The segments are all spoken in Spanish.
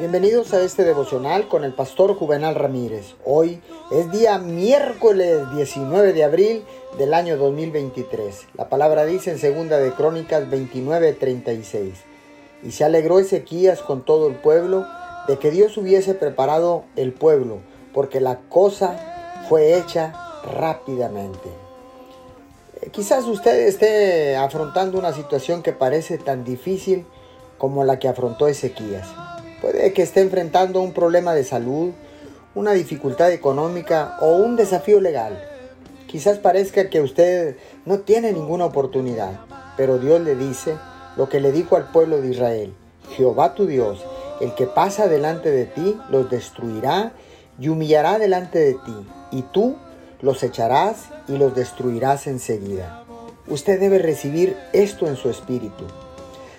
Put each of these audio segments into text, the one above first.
Bienvenidos a este devocional con el pastor Juvenal Ramírez. Hoy es día miércoles 19 de abril del año 2023. La palabra dice en segunda de Crónicas 29:36. Y se alegró Ezequías con todo el pueblo de que Dios hubiese preparado el pueblo, porque la cosa fue hecha rápidamente. Eh, quizás usted esté afrontando una situación que parece tan difícil como la que afrontó Ezequías. Puede que esté enfrentando un problema de salud, una dificultad económica o un desafío legal. Quizás parezca que usted no tiene ninguna oportunidad, pero Dios le dice lo que le dijo al pueblo de Israel. Jehová tu Dios, el que pasa delante de ti, los destruirá y humillará delante de ti, y tú los echarás y los destruirás enseguida. Usted debe recibir esto en su espíritu.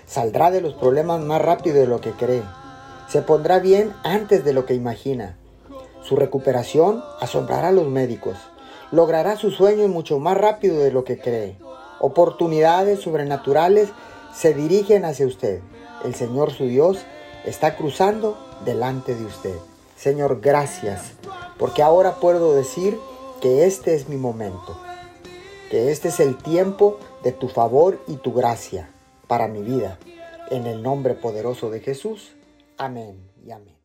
Saldrá de los problemas más rápido de lo que cree se pondrá bien antes de lo que imagina. Su recuperación asombrará a los médicos. Logrará sus sueños mucho más rápido de lo que cree. Oportunidades sobrenaturales se dirigen hacia usted. El Señor su Dios está cruzando delante de usted. Señor, gracias, porque ahora puedo decir que este es mi momento, que este es el tiempo de tu favor y tu gracia para mi vida. En el nombre poderoso de Jesús. Amén y amén.